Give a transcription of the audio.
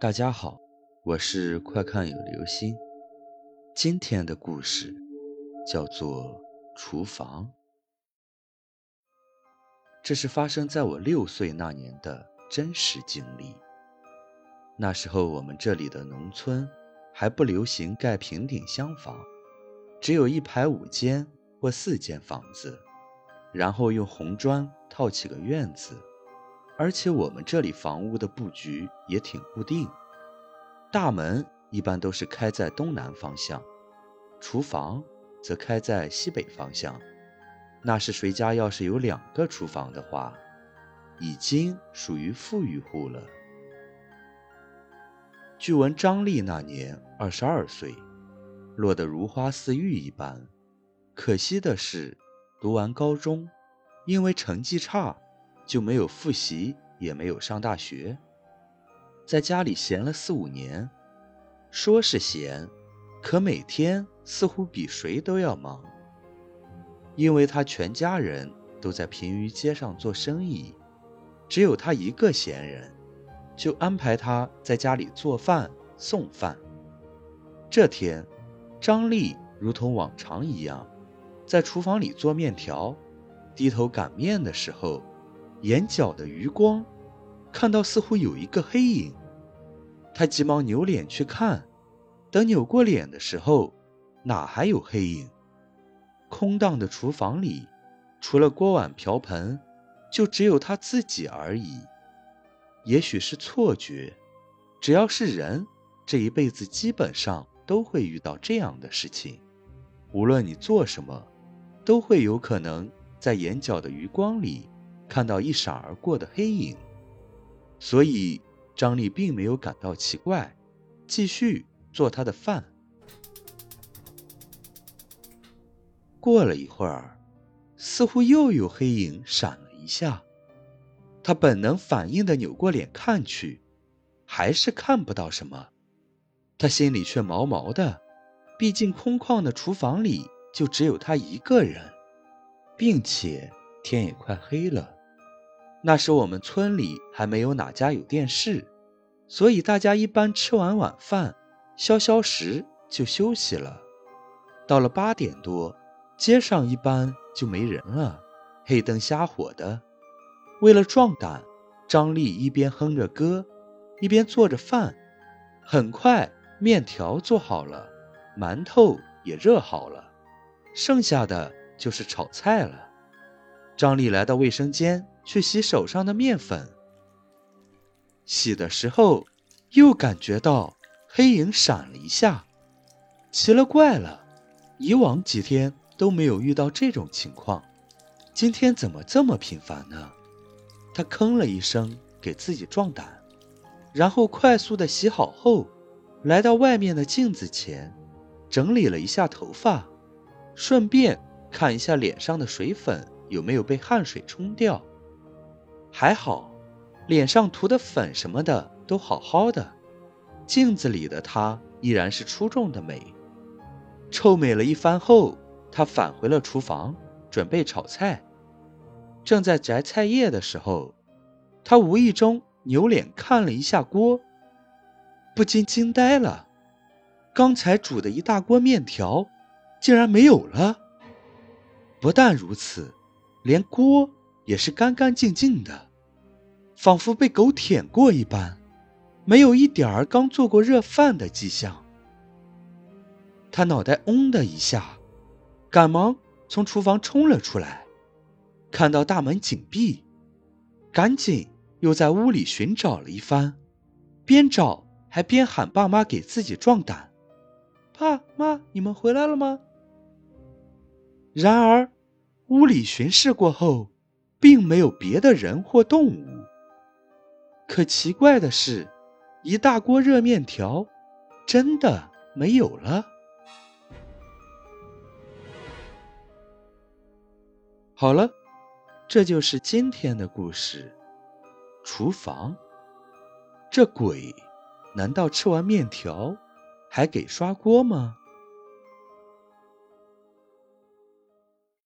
大家好，我是快看有流星。今天的故事叫做《厨房》，这是发生在我六岁那年的真实经历。那时候我们这里的农村还不流行盖平顶厢房，只有一排五间或四间房子，然后用红砖套起个院子。而且我们这里房屋的布局也挺固定，大门一般都是开在东南方向，厨房则开在西北方向。那是谁家要是有两个厨房的话，已经属于富裕户了。据闻张丽那年二十二岁，落得如花似玉一般。可惜的是，读完高中，因为成绩差。就没有复习，也没有上大学，在家里闲了四五年。说是闲，可每天似乎比谁都要忙。因为他全家人都在平舆街上做生意，只有他一个闲人，就安排他在家里做饭送饭。这天，张丽如同往常一样，在厨房里做面条，低头擀面的时候。眼角的余光，看到似乎有一个黑影，他急忙扭脸去看，等扭过脸的时候，哪还有黑影？空荡的厨房里，除了锅碗瓢盆，就只有他自己而已。也许是错觉，只要是人，这一辈子基本上都会遇到这样的事情。无论你做什么，都会有可能在眼角的余光里。看到一闪而过的黑影，所以张丽并没有感到奇怪，继续做他的饭。过了一会儿，似乎又有黑影闪了一下，他本能反应的扭过脸看去，还是看不到什么。他心里却毛毛的，毕竟空旷的厨房里就只有他一个人，并且天也快黑了。那时我们村里还没有哪家有电视，所以大家一般吃完晚饭，消消食就休息了。到了八点多，街上一般就没人了，黑灯瞎火的。为了壮胆，张丽一边哼着歌，一边做着饭。很快，面条做好了，馒头也热好了，剩下的就是炒菜了。张丽来到卫生间。去洗手上的面粉。洗的时候，又感觉到黑影闪了一下，奇了怪了，以往几天都没有遇到这种情况，今天怎么这么频繁呢？他吭了一声，给自己壮胆，然后快速的洗好后，来到外面的镜子前，整理了一下头发，顺便看一下脸上的水粉有没有被汗水冲掉。还好，脸上涂的粉什么的都好好的，镜子里的她依然是出众的美。臭美了一番后，她返回了厨房，准备炒菜。正在摘菜叶的时候，她无意中扭脸看了一下锅，不禁惊呆了：刚才煮的一大锅面条，竟然没有了！不但如此，连锅……也是干干净净的，仿佛被狗舔过一般，没有一点儿刚做过热饭的迹象。他脑袋嗡的一下，赶忙从厨房冲了出来，看到大门紧闭，赶紧又在屋里寻找了一番，边找还边喊爸妈给自己壮胆：“爸妈，你们回来了吗？”然而，屋里巡视过后。并没有别的人或动物。可奇怪的是，一大锅热面条真的没有了。好了，这就是今天的故事。厨房，这鬼难道吃完面条还给刷锅吗？